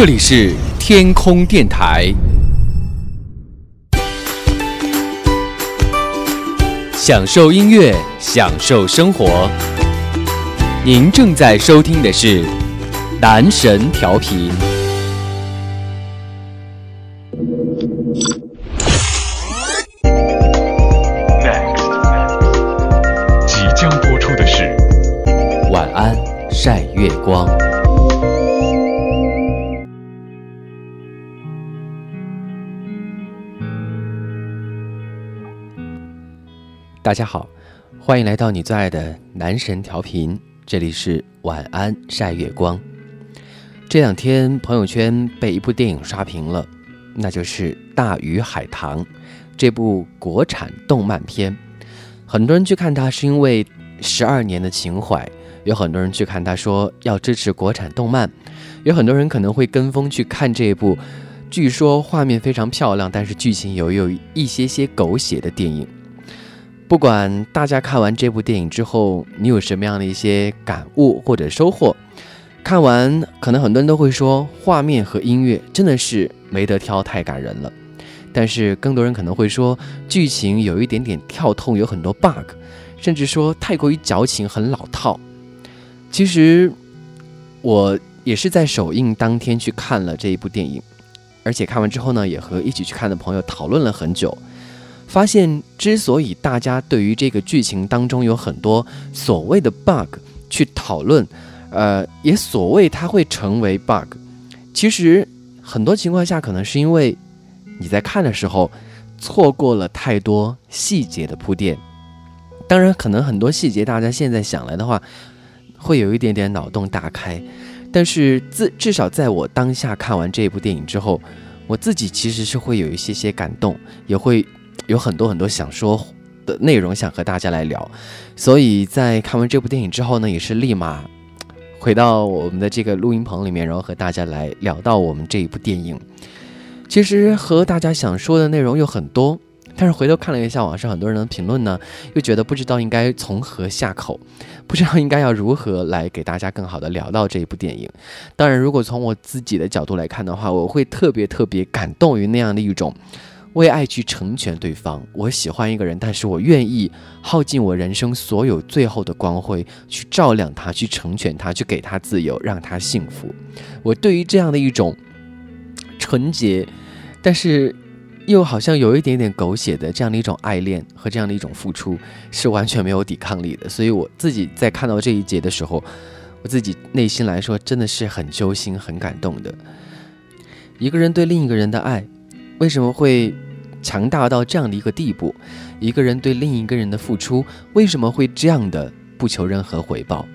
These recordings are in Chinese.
这里是天空电台，享受音乐，享受生活。您正在收听的是男神调频。大家好，欢迎来到你最爱的男神调频，这里是晚安晒月光。这两天朋友圈被一部电影刷屏了，那就是《大鱼海棠》这部国产动漫片。很多人去看它是因为十二年的情怀，有很多人去看它说要支持国产动漫，有很多人可能会跟风去看这部，据说画面非常漂亮，但是剧情有有一些些狗血的电影。不管大家看完这部电影之后，你有什么样的一些感悟或者收获？看完，可能很多人都会说，画面和音乐真的是没得挑，太感人了。但是更多人可能会说，剧情有一点点跳痛，有很多 bug，甚至说太过于矫情，很老套。其实我也是在首映当天去看了这一部电影，而且看完之后呢，也和一起去看的朋友讨论了很久。发现，之所以大家对于这个剧情当中有很多所谓的 bug 去讨论，呃，也所谓它会成为 bug，其实很多情况下可能是因为你在看的时候错过了太多细节的铺垫。当然，可能很多细节大家现在想来的话，会有一点点脑洞大开，但是自至少在我当下看完这部电影之后，我自己其实是会有一些些感动，也会。有很多很多想说的内容想和大家来聊，所以在看完这部电影之后呢，也是立马回到我们的这个录音棚里面，然后和大家来聊到我们这一部电影。其实和大家想说的内容有很多，但是回头看了一下网上很多人的评论呢，又觉得不知道应该从何下口，不知道应该要如何来给大家更好的聊到这一部电影。当然，如果从我自己的角度来看的话，我会特别特别感动于那样的一种。为爱去成全对方，我喜欢一个人，但是我愿意耗尽我人生所有最后的光辉去照亮他，去成全他，去给他自由，让他幸福。我对于这样的一种纯洁，但是又好像有一点点狗血的这样的一种爱恋和这样的一种付出，是完全没有抵抗力的。所以我自己在看到这一节的时候，我自己内心来说真的是很揪心、很感动的。一个人对另一个人的爱，为什么会？强大到这样的一个地步，一个人对另一个人的付出，为什么会这样的不求任何回报？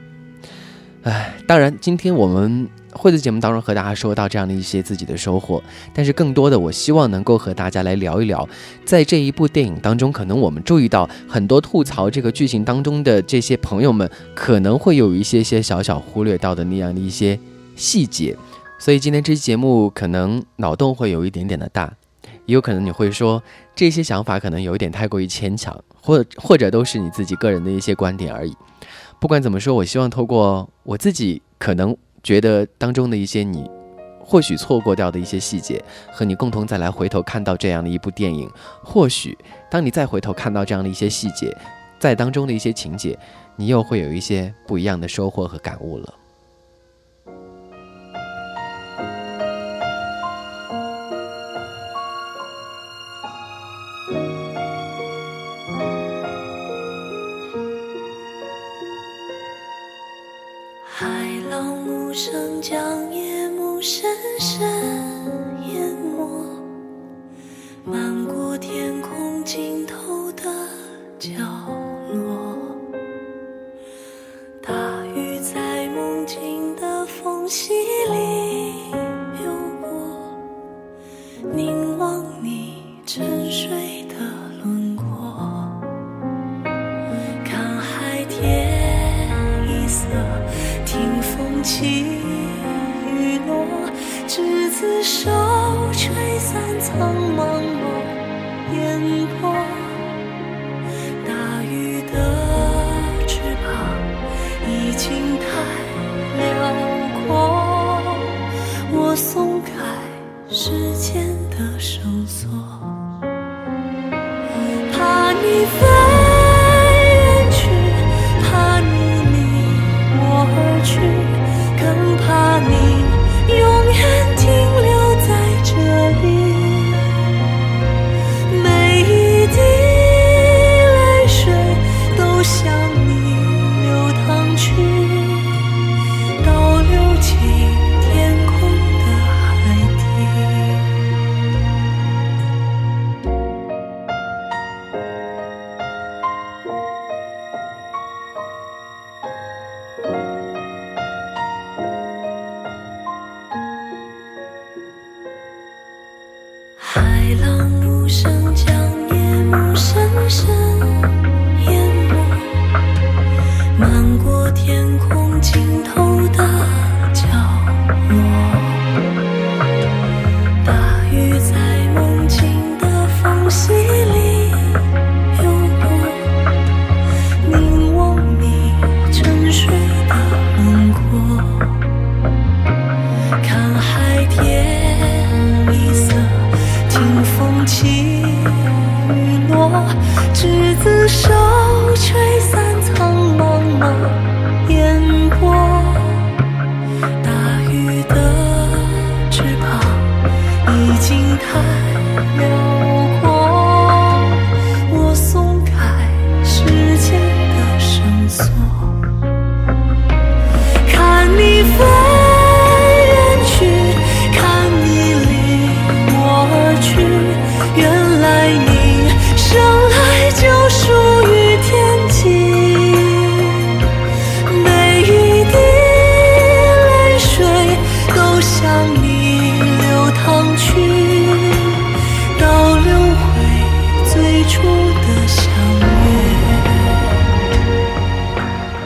唉，当然，今天我们会在节目当中和大家说到这样的一些自己的收获，但是更多的，我希望能够和大家来聊一聊，在这一部电影当中，可能我们注意到很多吐槽这个剧情当中的这些朋友们，可能会有一些些小小忽略到的那样的一些细节，所以今天这期节目可能脑洞会有一点点的大。也有可能你会说这些想法可能有一点太过于牵强，或或者都是你自己个人的一些观点而已。不管怎么说，我希望透过我自己可能觉得当中的一些你或许错过掉的一些细节，和你共同再来回头看到这样的一部电影。或许当你再回头看到这样的一些细节，在当中的一些情节，你又会有一些不一样的收获和感悟了。尽头的角落大鱼在梦境的缝隙里游过凝望你沉睡的轮廓。看海天一色听风起雨落执子手吹散苍时间的手。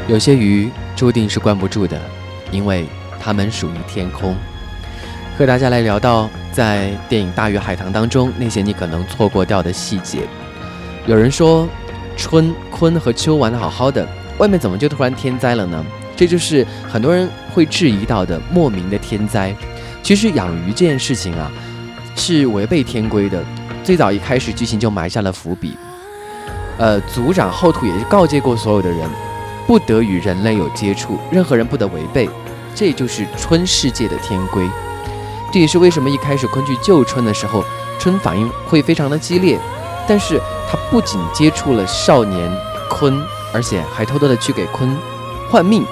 有些鱼注定是关不住的，因为它们属于天空。和大家来聊到在电影《大鱼海棠》当中那些你可能错过掉的细节。有人说，春坤和秋玩的好好的，外面怎么就突然天灾了呢？这就是很多人会质疑到的莫名的天灾。其实养鱼这件事情啊，是违背天规的。最早一开始剧情就埋下了伏笔。呃，族长后土也是告诫过所有的人，不得与人类有接触，任何人不得违背，这就是春世界的天规。这也是为什么一开始鲲去救春的时候，春反应会非常的激烈，但是他不仅接触了少年鲲，而且还偷偷的去给鲲换命。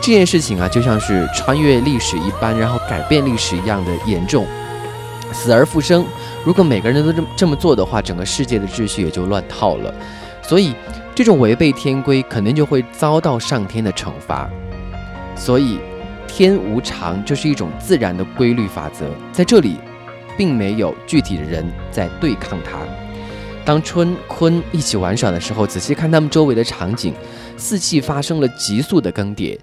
这件事情啊，就像是穿越历史一般，然后改变历史一样的严重，死而复生。如果每个人都这么这么做的话，整个世界的秩序也就乱套了。所以，这种违背天规，肯定就会遭到上天的惩罚。所以，天无常就是一种自然的规律法则，在这里，并没有具体的人在对抗它。当春鲲一起玩耍的时候，仔细看他们周围的场景，四季发生了急速的更迭，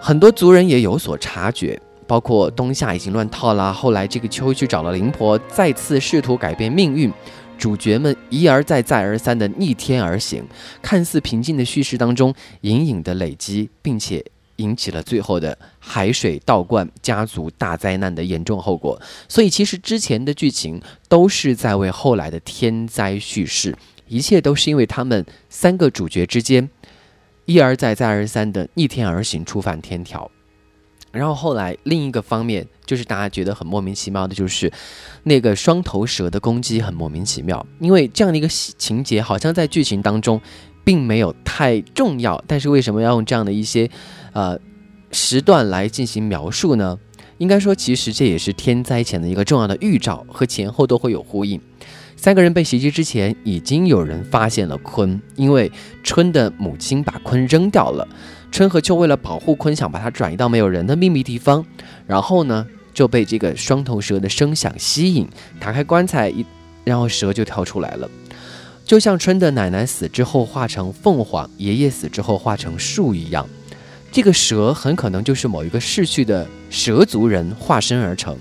很多族人也有所察觉。包括冬夏已经乱套啦，后来这个秋去找了灵婆，再次试图改变命运。主角们一而再、再而三的逆天而行，看似平静的叙事当中，隐隐的累积，并且引起了最后的海水倒灌、家族大灾难的严重后果。所以，其实之前的剧情都是在为后来的天灾叙事，一切都是因为他们三个主角之间一而再、再而三的逆天而行，触犯天条。然后后来另一个方面就是大家觉得很莫名其妙的，就是那个双头蛇的攻击很莫名其妙，因为这样的一个情节好像在剧情当中并没有太重要，但是为什么要用这样的一些呃时段来进行描述呢？应该说，其实这也是天灾前的一个重要的预兆，和前后都会有呼应。三个人被袭击之前，已经有人发现了鲲，因为春的母亲把鲲扔掉了。春和秋为了保护鲲，想把它转移到没有人的秘密地方，然后呢就被这个双头蛇的声响吸引，打开棺材一，然后蛇就跳出来了。就像春的奶奶死之后化成凤凰，爷爷死之后化成树一样，这个蛇很可能就是某一个逝去的蛇族人化身而成。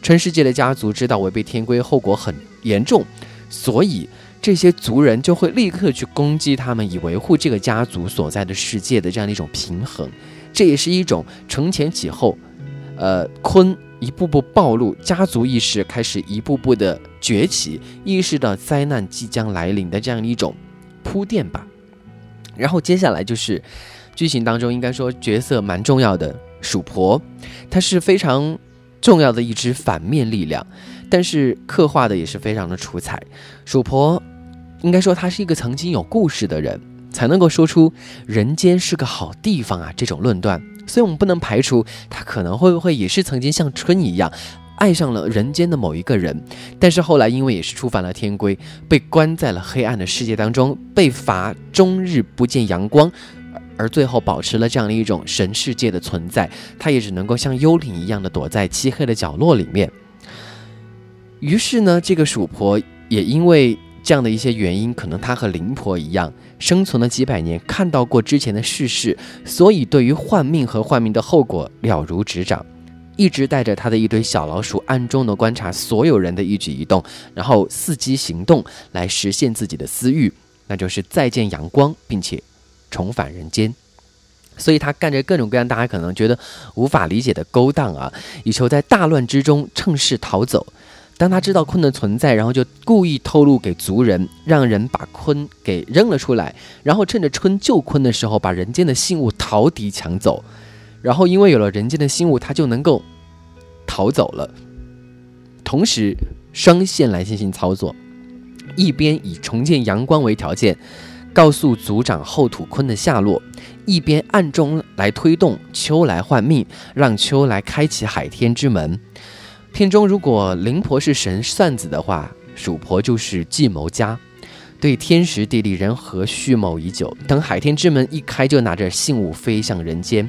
春世界的家族知道违背天规后果很严重，所以。这些族人就会立刻去攻击他们，以维护这个家族所在的世界的这样的一种平衡。这也是一种承前启后，呃，鲲一步步暴露，家族意识开始一步步的崛起，意识到灾难即将来临的这样一种铺垫吧。然后接下来就是剧情当中应该说角色蛮重要的鼠婆，她是非常重要的一支反面力量，但是刻画的也是非常的出彩。鼠婆应该说她是一个曾经有故事的人，才能够说出人间是个好地方啊这种论断。所以，我们不能排除她可能会不会也是曾经像春一样。爱上了人间的某一个人，但是后来因为也是触犯了天规，被关在了黑暗的世界当中，被罚终日不见阳光，而最后保持了这样的一种神世界的存在，他也只能够像幽灵一样的躲在漆黑的角落里面。于是呢，这个鼠婆也因为这样的一些原因，可能她和灵婆一样，生存了几百年，看到过之前的世事，所以对于换命和换命的后果了如指掌。一直带着他的一堆小老鼠，暗中的观察所有人的一举一动，然后伺机行动来实现自己的私欲，那就是再见阳光，并且重返人间。所以他干着各种各样大家可能觉得无法理解的勾当啊，以求在大乱之中趁势逃走。当他知道鲲的存在，然后就故意透露给族人，让人把鲲给扔了出来，然后趁着春救鲲的时候，把人间的信物逃敌抢走。然后，因为有了人间的信物，他就能够逃走了。同时，双线来进行操作，一边以重见阳光为条件，告诉族长后土坤的下落；一边暗中来推动秋来换命，让秋来开启海天之门。片中如果灵婆是神算子的话，鼠婆就是计谋家，对天时地利人和蓄谋已久，等海天之门一开，就拿着信物飞向人间。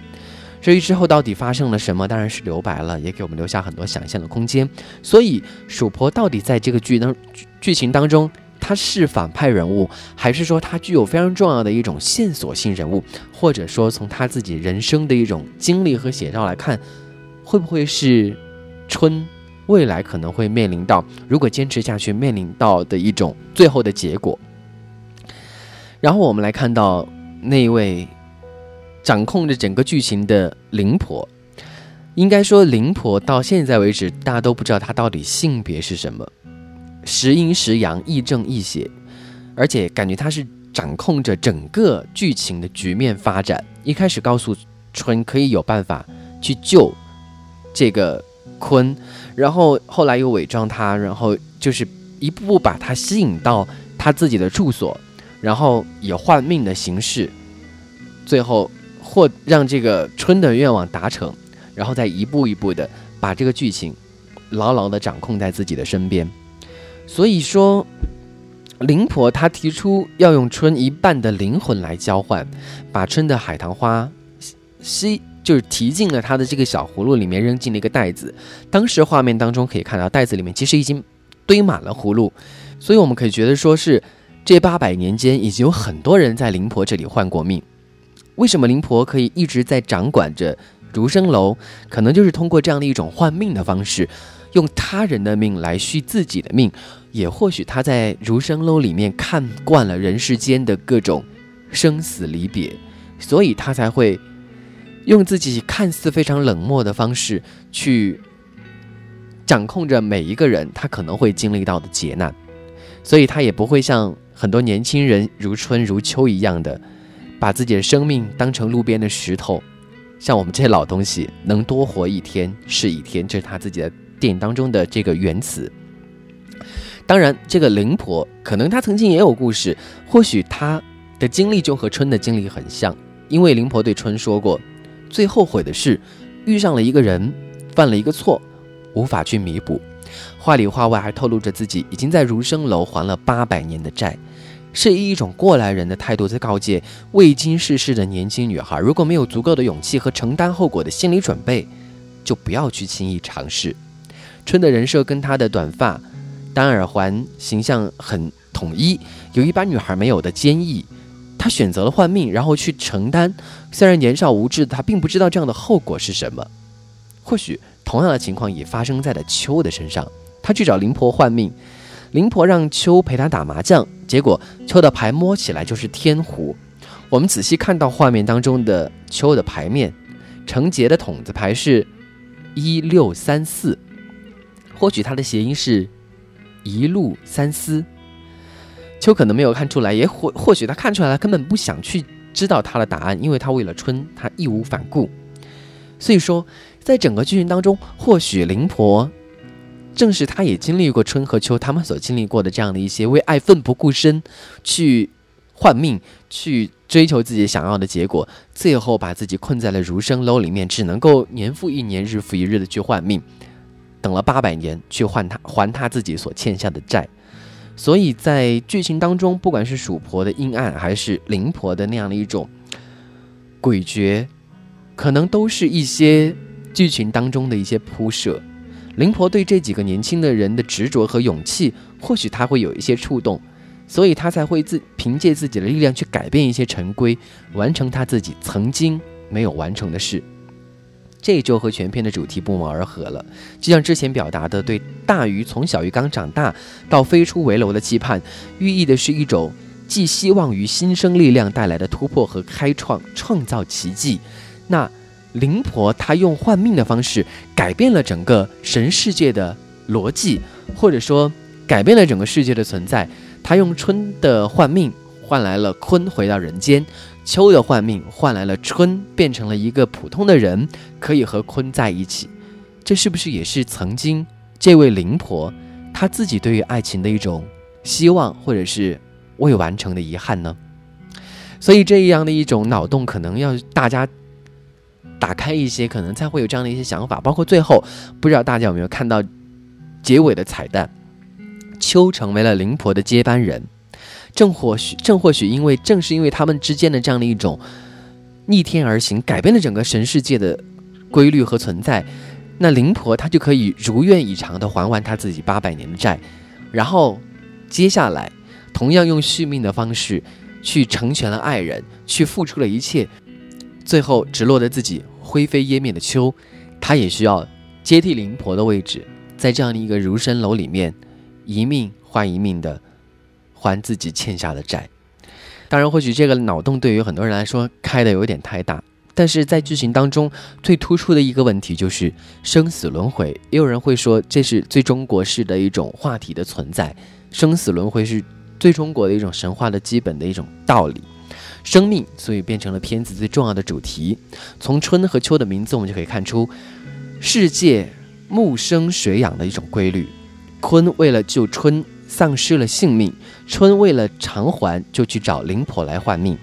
至于之后到底发生了什么，当然是留白了，也给我们留下很多想象的空间。所以，鼠婆到底在这个剧当剧情当中，她是反派人物，还是说她具有非常重要的一种线索性人物，或者说从她自己人生的一种经历和写照来看，会不会是春未来可能会面临到，如果坚持下去面临到的一种最后的结果？然后我们来看到那位。掌控着整个剧情的灵婆，应该说灵婆到现在为止，大家都不知道她到底性别是什么，时阴时阳，亦正亦邪，而且感觉她是掌控着整个剧情的局面发展。一开始告诉春可以有办法去救这个坤，然后后来又伪装他，然后就是一步步把他吸引到他自己的住所，然后以换命的形式，最后。或让这个春的愿望达成，然后再一步一步的把这个剧情牢牢的掌控在自己的身边。所以说，灵婆她提出要用春一半的灵魂来交换，把春的海棠花吸，就是提进了他的这个小葫芦里面，扔进了一个袋子。当时画面当中可以看到，袋子里面其实已经堆满了葫芦，所以我们可以觉得说是这八百年间已经有很多人在灵婆这里换过命。为什么灵婆可以一直在掌管着如生楼？可能就是通过这样的一种换命的方式，用他人的命来续自己的命。也或许他在如生楼里面看惯了人世间的各种生死离别，所以他才会用自己看似非常冷漠的方式去掌控着每一个人他可能会经历到的劫难。所以他也不会像很多年轻人如春如秋一样的。把自己的生命当成路边的石头，像我们这些老东西，能多活一天是一天，这是他自己的电影当中的这个原词。当然，这个灵婆可能她曾经也有故事，或许她的经历就和春的经历很像，因为灵婆对春说过，最后悔的是遇上了一个人，犯了一个错，无法去弥补。话里话外还透露着自己已经在如生楼还了八百年的债。是以一种过来人的态度在告诫未经世事的年轻女孩：如果没有足够的勇气和承担后果的心理准备，就不要去轻易尝试。春的人设跟她的短发、单耳环形象很统一，有一般女孩没有的坚毅。他选择了换命，然后去承担。虽然年少无知，他并不知道这样的后果是什么。或许同样的情况也发生在了秋的身上。他去找灵婆换命。灵婆让秋陪她打麻将，结果秋的牌摸起来就是天胡。我们仔细看到画面当中的秋的牌面，成杰的筒子牌是一六三四，或许它的谐音是一路三思。秋可能没有看出来，也或或许他看出来了，根本不想去知道他的答案，因为他为了春，他义无反顾。所以说，在整个剧情当中，或许灵婆正是他也经历过春和秋他们所经历过的这样的一些为爱奋不顾身，去换命，去追求自己想要的结果，最后把自己困在了如生楼里面，只能够年复一年，日复一日的去换命，等了八百年去换他还他自己所欠下的债。所以在剧情当中，不管是鼠婆的阴暗，还是灵婆的那样的一种诡谲，可能都是一些剧情当中的一些铺设。灵婆对这几个年轻的人的执着和勇气，或许他会有一些触动，所以他才会自凭借自己的力量去改变一些陈规，完成他自己曾经没有完成的事。这就和全片的主题不谋而合了。就像之前表达的，对大鱼从小鱼缸长大到飞出围楼的期盼，寓意的是一种寄希望于新生力量带来的突破和开创，创造奇迹。那灵婆她用换命的方式改变了整个神世界的逻辑，或者说改变了整个世界的存在。她用春的换命换来了鲲回到人间。秋的换命换来了春变成了一个普通的人，可以和坤在一起，这是不是也是曾经这位灵婆她自己对于爱情的一种希望，或者是未完成的遗憾呢？所以这样的一种脑洞，可能要大家打开一些，可能才会有这样的一些想法。包括最后，不知道大家有没有看到结尾的彩蛋，秋成为了灵婆的接班人。正或许，正或许，因为正是因为他们之间的这样的一种逆天而行，改变了整个神世界的规律和存在，那灵婆她就可以如愿以偿的还完她自己八百年的债，然后接下来同样用续命的方式去成全了爱人，去付出了一切，最后只落得自己灰飞烟灭的秋，他也需要接替灵婆的位置，在这样的一个如生楼里面，一命换一命的。还自己欠下的债，当然，或许这个脑洞对于很多人来说开的有点太大，但是在剧情当中最突出的一个问题就是生死轮回。也有人会说这是最中国式的一种话题的存在，生死轮回是最中国的一种神话的基本的一种道理，生命所以变成了片子最重要的主题。从春和秋的名字，我们就可以看出世界木生水养的一种规律。鲲为了救春。丧失了性命，春为了偿还，就去找灵婆来换命。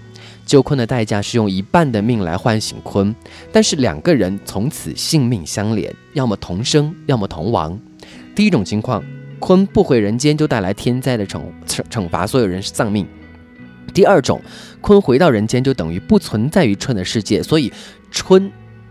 救鲲的代价是用一半的命来唤醒鲲，但是两个人从此性命相连，要么同生，要么同亡。第一种情况，鲲不回人间就带来天灾的惩惩惩罚所有人丧命；第二种，鲲回到人间就等于不存在于春的世界，所以春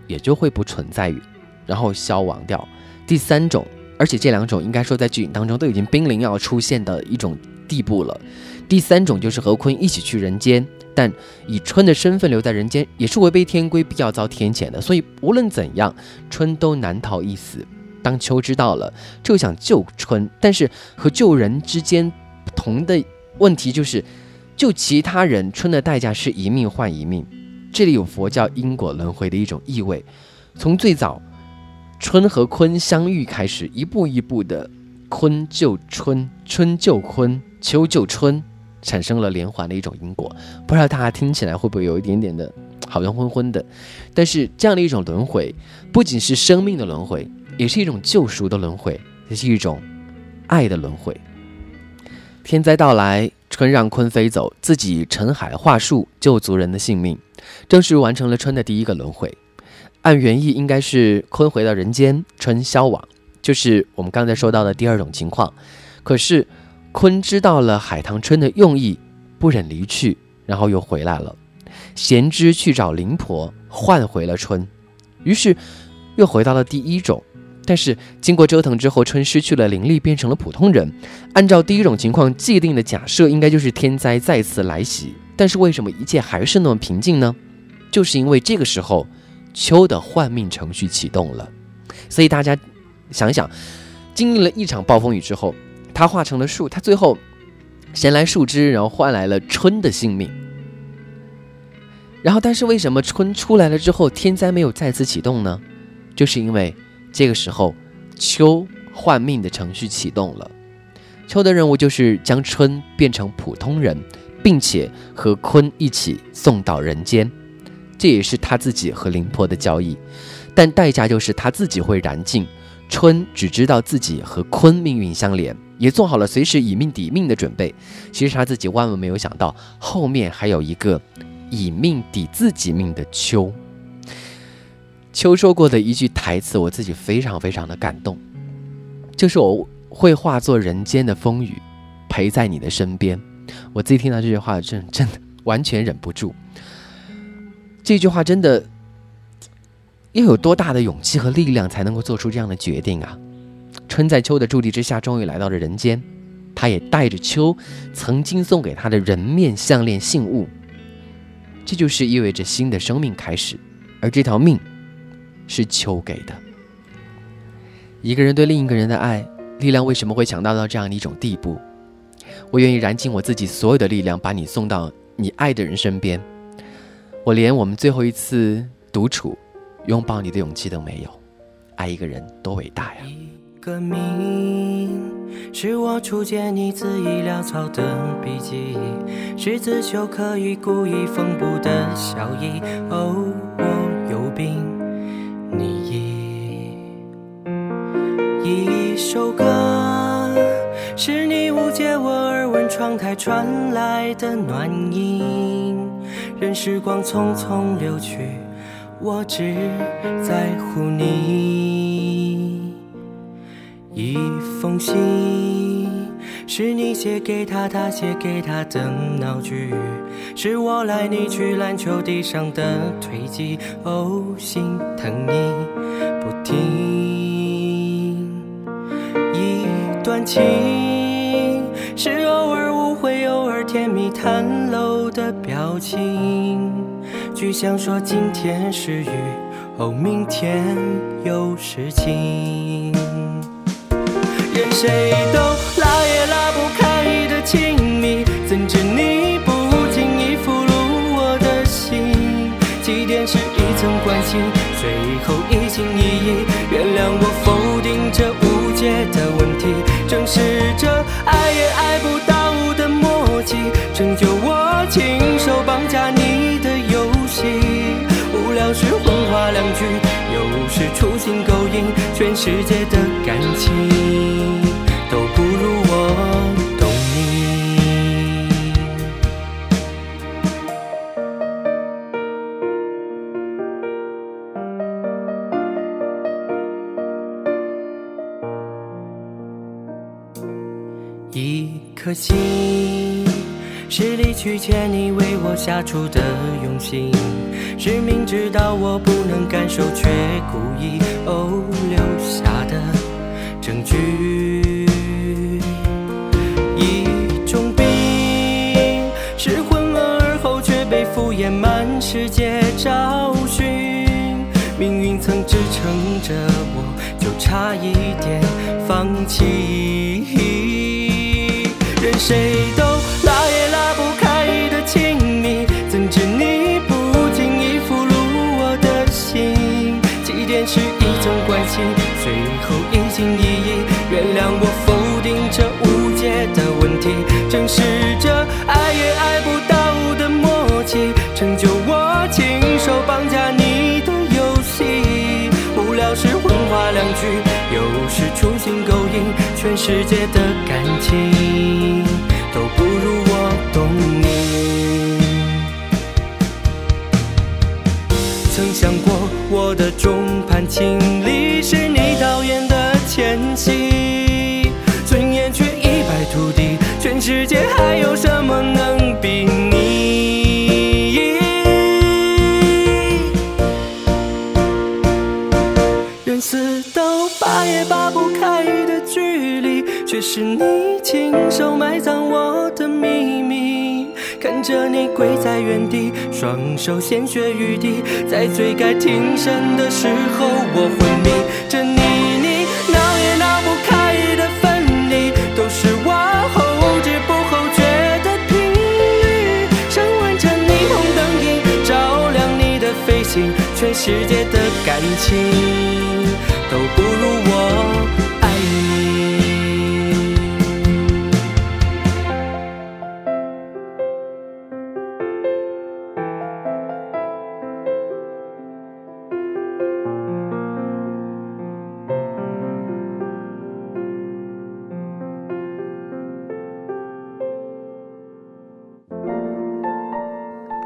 也就会不存在于，然后消亡掉。第三种。而且这两种应该说在剧情当中都已经濒临要出现的一种地步了。第三种就是和鲲一起去人间，但以春的身份留在人间也是违背天规，必要遭天谴的。所以无论怎样，春都难逃一死。当秋知道了，就想救春，但是和救人之间不同的问题就是，救其他人，春的代价是一命换一命。这里有佛教因果轮回的一种意味，从最早。春和鲲相遇开始，一步一步的，鲲救春，春救鲲，秋救春，产生了连环的一种因果。不知道大家听起来会不会有一点点的，好像昏昏的。但是这样的一种轮回，不仅是生命的轮回，也是一种救赎的轮回，也是一种爱的轮回。天灾到来，春让鲲飞走，自己沉海化树，救族人的性命，正式完成了春的第一个轮回。按原意应该是鲲回到人间，春消亡，就是我们刚才说到的第二种情况。可是鲲知道了海棠春的用意，不忍离去，然后又回来了。贤之去找灵婆换回了春，于是又回到了第一种。但是经过折腾之后，春失去了灵力，变成了普通人。按照第一种情况既定的假设，应该就是天灾再次来袭。但是为什么一切还是那么平静呢？就是因为这个时候。秋的换命程序启动了，所以大家想想，经历了一场暴风雨之后，它化成了树，它最后衔来树枝，然后换来了春的性命。然后，但是为什么春出来了之后，天灾没有再次启动呢？就是因为这个时候秋换命的程序启动了。秋的任务就是将春变成普通人，并且和鲲一起送到人间。这也是他自己和灵婆的交易，但代价就是他自己会燃尽。春只知道自己和坤命运相连，也做好了随时以命抵命的准备。其实他自己万万没有想到，后面还有一个以命抵自己命的秋。秋说过的一句台词，我自己非常非常的感动，就是我会化作人间的风雨，陪在你的身边。我自己听到这句话，真真的完全忍不住。这句话真的要有多大的勇气和力量，才能够做出这样的决定啊！春在秋的助力之下，终于来到了人间，他也带着秋曾经送给他的人面项链信物，这就是意味着新的生命开始，而这条命是秋给的。一个人对另一个人的爱，力量为什么会强大到这样的一种地步？我愿意燃尽我自己所有的力量，把你送到你爱的人身边。我连我们最后一次独处、拥抱你的勇气都没有。爱一个人多伟大呀！一个名，是我初见你字意潦草的笔记，是刺绣刻意故意缝补的笑意。哦，我有病，你已一首歌，是你误解我耳闻窗台传来的暖意。任时光匆匆流去，我只在乎你。一封信，是你写给他，他写给他的闹剧，是我来你去篮球地上的推挤。哦，心疼你不停。一段情，是偶尔误会，偶尔甜蜜袒露的表情，只想说今天是雨，哦，明天有事情。任谁都拉也拉不开的亲密，怎知你不经意俘虏我的心？起点是一层关系，最后一心一意。原谅我否定这无解的问题，正是这爱也爱不到的默契，成就我世界的感情都不如我懂你。一颗心，是离去前你为我下出的用心，是明知道我不能感受却故意世界的感情都不如我懂你。曾想过我的众叛亲离跪在原地，双手鲜血欲滴，在最该挺身的时候我昏迷。这泥泞闹也闹不开的分离，都是我后知不后觉的频率。想完成霓虹灯影，照亮你的飞行，全世界的感情都不如我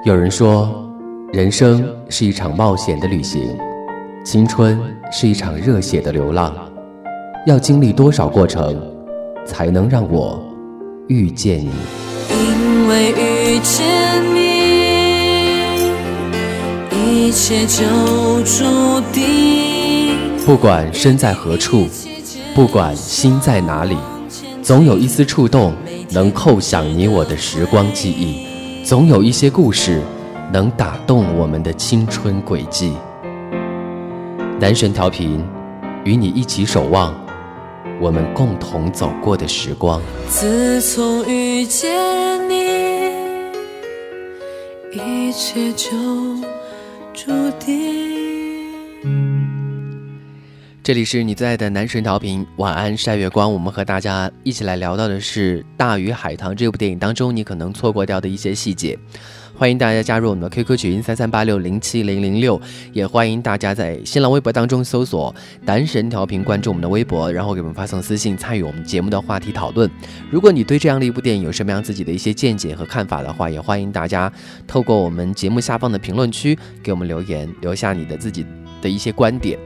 有人说，人生是一场冒险的旅行，青春是一场热血的流浪。要经历多少过程，才能让我遇见你？因为遇见你，一切就注定。不管身在何处，不管心在哪里，总有一丝触动能扣响你我的时光记忆，总有一些故事能打动我们的青春轨迹。男神调频，与你一起守望我们共同走过的时光。自从遇见你，一切就注定。这里是你最爱的男神调频，晚安晒月光。我们和大家一起来聊到的是《大鱼海棠》这部电影当中你可能错过掉的一些细节。欢迎大家加入我们的 QQ 群三三八六零七零零六，也欢迎大家在新浪微博当中搜索“男神调频”，关注我们的微博，然后给我们发送私信，参与我们节目的话题讨论。如果你对这样的一部电影有什么样自己的一些见解和看法的话，也欢迎大家透过我们节目下方的评论区给我们留言，留下你的自己的一些观点。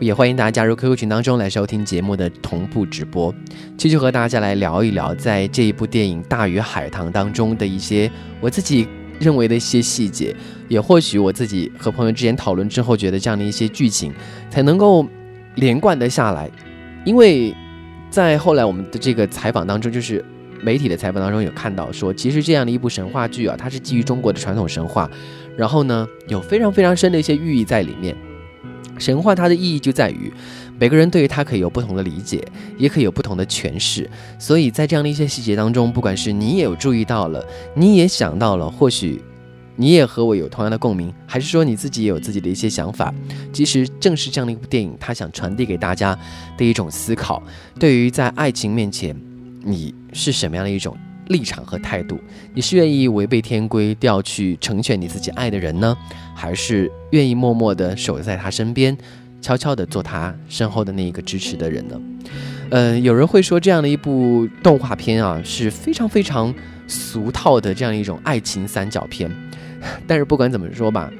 也欢迎大家加入 QQ 群当中来收听节目的同步直播。继续和大家来聊一聊，在这一部电影《大鱼海棠》当中的一些我自己。认为的一些细节，也或许我自己和朋友之间讨论之后，觉得这样的一些剧情才能够连贯的下来。因为在后来我们的这个采访当中，就是媒体的采访当中有看到说，其实这样的一部神话剧啊，它是基于中国的传统神话，然后呢有非常非常深的一些寓意在里面。神话它的意义就在于。每个人对于它可以有不同的理解，也可以有不同的诠释。所以在这样的一些细节当中，不管是你也有注意到了，你也想到了，或许你也和我有同样的共鸣，还是说你自己也有自己的一些想法。其实正是这样的一部电影，它想传递给大家的一种思考：对于在爱情面前，你是什么样的一种立场和态度？你是愿意违背天规，调去成全你自己爱的人呢，还是愿意默默地守在他身边？悄悄地做他身后的那一个支持的人呢？嗯，有人会说这样的一部动画片啊是非常非常俗套的这样一种爱情三角片。但是不管怎么说吧，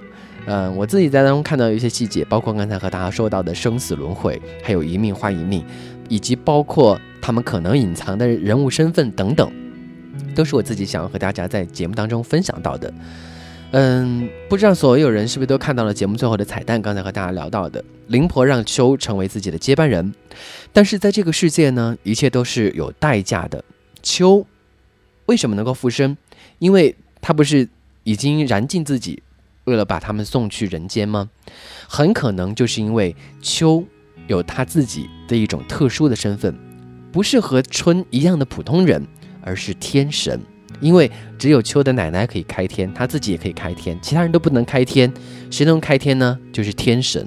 嗯，我自己在当中看到一些细节，包括刚才和大家说到的生死轮回，还有一命换一命，以及包括他们可能隐藏的人物身份等等，都是我自己想要和大家在节目当中分享到的。嗯，不知道所有人是不是都看到了节目最后的彩蛋？刚才和大家聊到的，灵婆让秋成为自己的接班人，但是在这个世界呢，一切都是有代价的。秋为什么能够复生？因为他不是已经燃尽自己，为了把他们送去人间吗？很可能就是因为秋有他自己的一种特殊的身份，不是和春一样的普通人，而是天神。因为只有秋的奶奶可以开天，他自己也可以开天，其他人都不能开天。谁能开天呢？就是天神。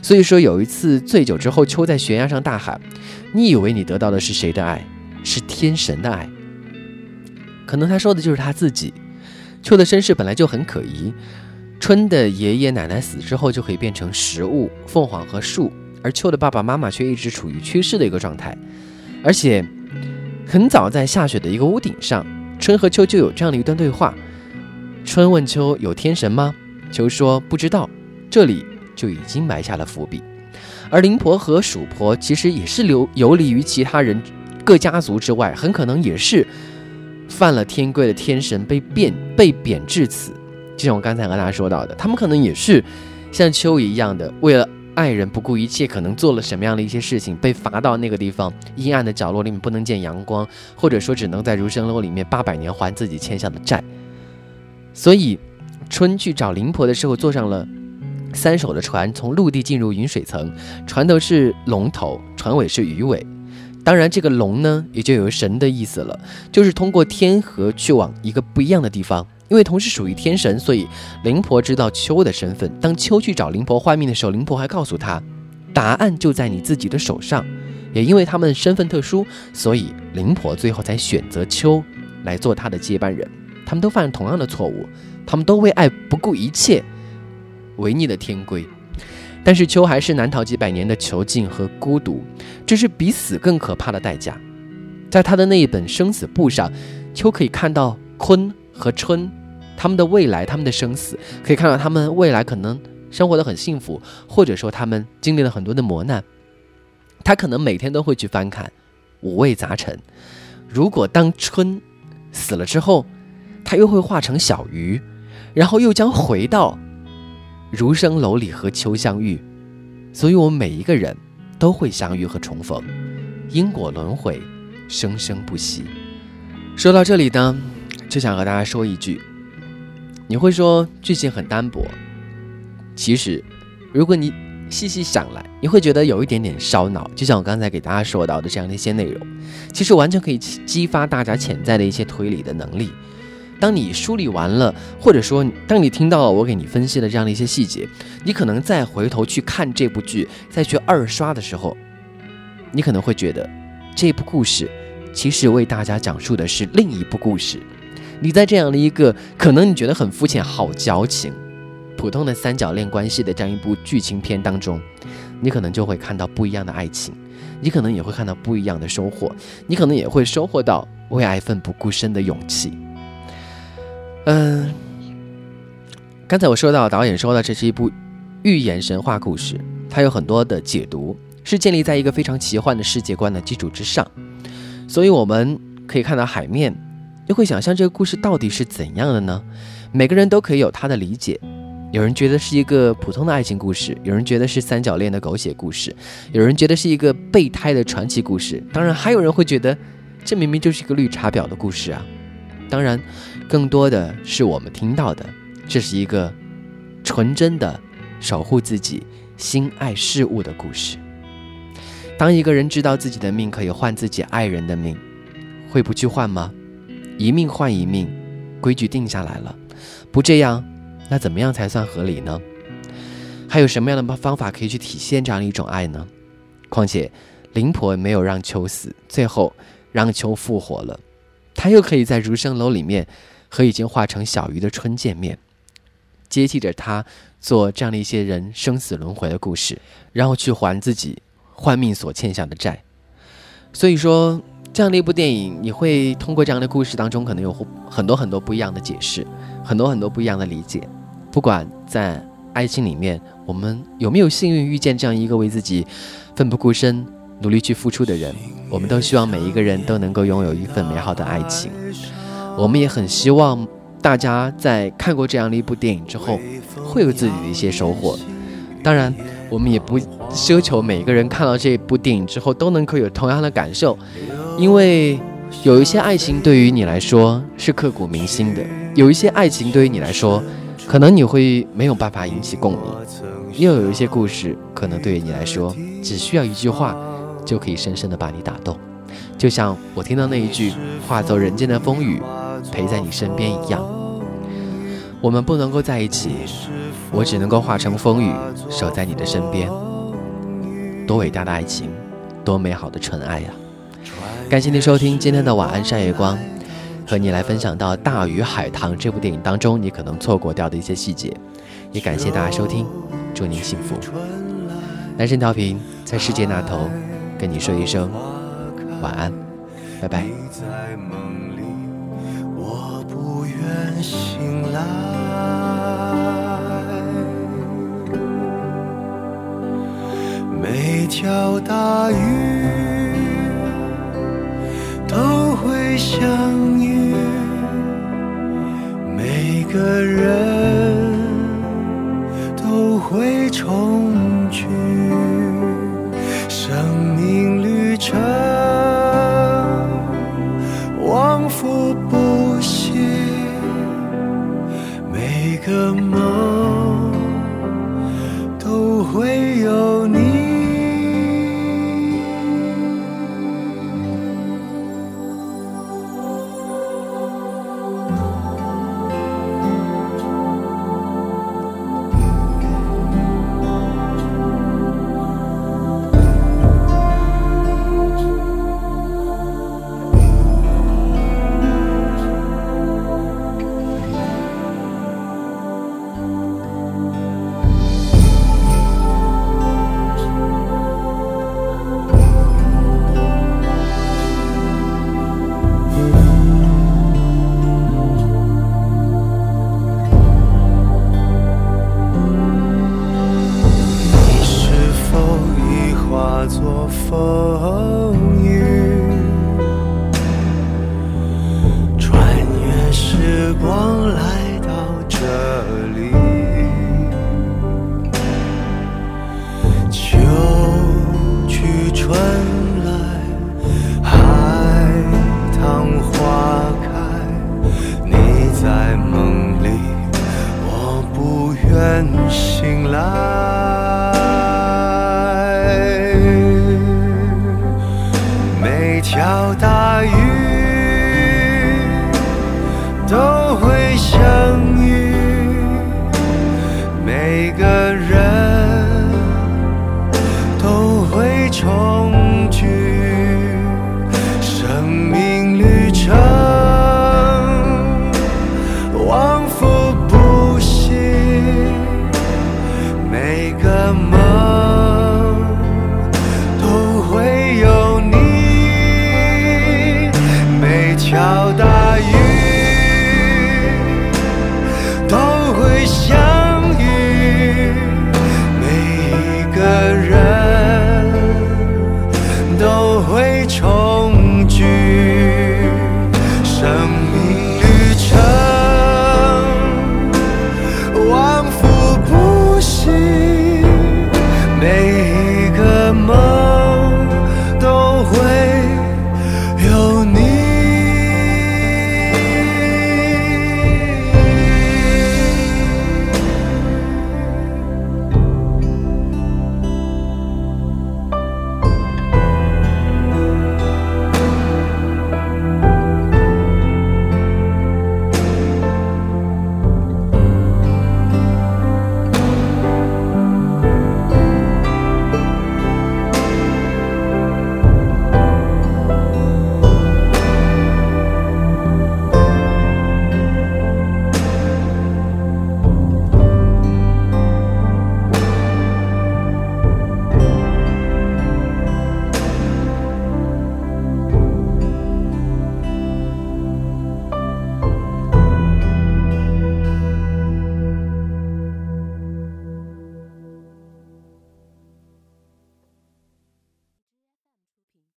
所以说，有一次醉酒之后，秋在悬崖上大喊：“你以为你得到的是谁的爱？是天神的爱。”可能他说的就是他自己。秋的身世本来就很可疑。春的爷爷奶奶死之后就可以变成食物，凤凰和树，而秋的爸爸妈妈却一直处于缺失的一个状态。而且，很早在下雪的一个屋顶上。春和秋就有这样的一段对话，春问秋有天神吗？秋说不知道，这里就已经埋下了伏笔。而灵婆和鼠婆其实也是流游离于其他人各家族之外，很可能也是犯了天规的天神被贬被贬至此。就像我刚才和大家说到的，他们可能也是像秋一样的为了。爱人不顾一切，可能做了什么样的一些事情，被罚到那个地方阴暗的角落里面，不能见阳光，或者说只能在如生楼里面八百年还自己欠下的债。所以，春去找灵婆的时候，坐上了三手的船，从陆地进入云水层，船头是龙头，船尾是鱼尾。当然，这个龙呢，也就有神的意思了，就是通过天河去往一个不一样的地方。因为同时属于天神，所以灵婆知道秋的身份。当秋去找灵婆换命的时候，灵婆还告诉他，答案就在你自己的手上。也因为他们身份特殊，所以灵婆最后才选择秋来做他的接班人。他们都犯了同样的错误，他们都为爱不顾一切，违逆了天规。但是秋还是难逃几百年的囚禁和孤独，这是比死更可怕的代价。在他的那一本生死簿上，秋可以看到鲲和春。他们的未来、他们的生死，可以看到他们未来可能生活的很幸福，或者说他们经历了很多的磨难。他可能每天都会去翻看，五味杂陈。如果当春死了之后，他又会化成小鱼，然后又将回到如生楼里和秋相遇。所以，我们每一个人都会相遇和重逢，因果轮回，生生不息。说到这里呢，就想和大家说一句：你会说剧情很单薄，其实，如果你细细想来，你会觉得有一点点烧脑。就像我刚才给大家说到的这样的一些内容，其实完全可以激发大家潜在的一些推理的能力。当你梳理完了，或者说当你听到我给你分析的这样的一些细节，你可能再回头去看这部剧，再去二刷的时候，你可能会觉得这部故事其实为大家讲述的是另一部故事。你在这样的一个可能你觉得很肤浅、好矫情、普通的三角恋关系的这样一部剧情片当中，你可能就会看到不一样的爱情，你可能也会看到不一样的收获，你可能也会收获到为爱奋不顾身的勇气。嗯，刚才我说到导演说的这是一部寓言神话故事，它有很多的解读，是建立在一个非常奇幻的世界观的基础之上，所以我们可以看到海面，又会想象这个故事到底是怎样的呢？每个人都可以有他的理解，有人觉得是一个普通的爱情故事，有人觉得是三角恋的狗血故事，有人觉得是一个备胎的传奇故事，当然还有人会觉得这明明就是一个绿茶婊的故事啊！当然。更多的是我们听到的，这是一个纯真的守护自己心爱事物的故事。当一个人知道自己的命可以换自己爱人的命，会不去换吗？一命换一命，规矩定下来了，不这样，那怎么样才算合理呢？还有什么样的方法可以去体现这样一种爱呢？况且，灵婆没有让秋死，最后让秋复活了，他又可以在如生楼里面。和已经化成小鱼的春见面，接替着他做这样的一些人生死轮回的故事，然后去还自己换命所欠下的债。所以说，这样的一部电影，你会通过这样的故事当中，可能有很多很多不一样的解释，很多很多不一样的理解。不管在爱情里面，我们有没有幸运遇见这样一个为自己奋不顾身、努力去付出的人，我们都希望每一个人都能够拥有一份美好的爱情。我们也很希望大家在看过这样的一部电影之后，会有自己的一些收获。当然，我们也不奢求每个人看到这部电影之后都能够有同样的感受，因为有一些爱情对于你来说是刻骨铭心的，有一些爱情对于你来说，可能你会没有办法引起共鸣，又有一些故事可能对于你来说，只需要一句话就可以深深的把你打动，就像我听到那一句“化作人间的风雨”。陪在你身边一样，我们不能够在一起，我只能够化成风雨，守在你的身边。多伟大的爱情，多美好的纯爱呀！感谢您收听今天的晚安晒月光，和你来分享到《大鱼海棠》这部电影当中你可能错过掉的一些细节。也感谢大家收听，祝您幸福。男神调频在世界那头，跟你说一声晚安，拜拜。醒来，每条大鱼都会相遇，每个人都会重聚，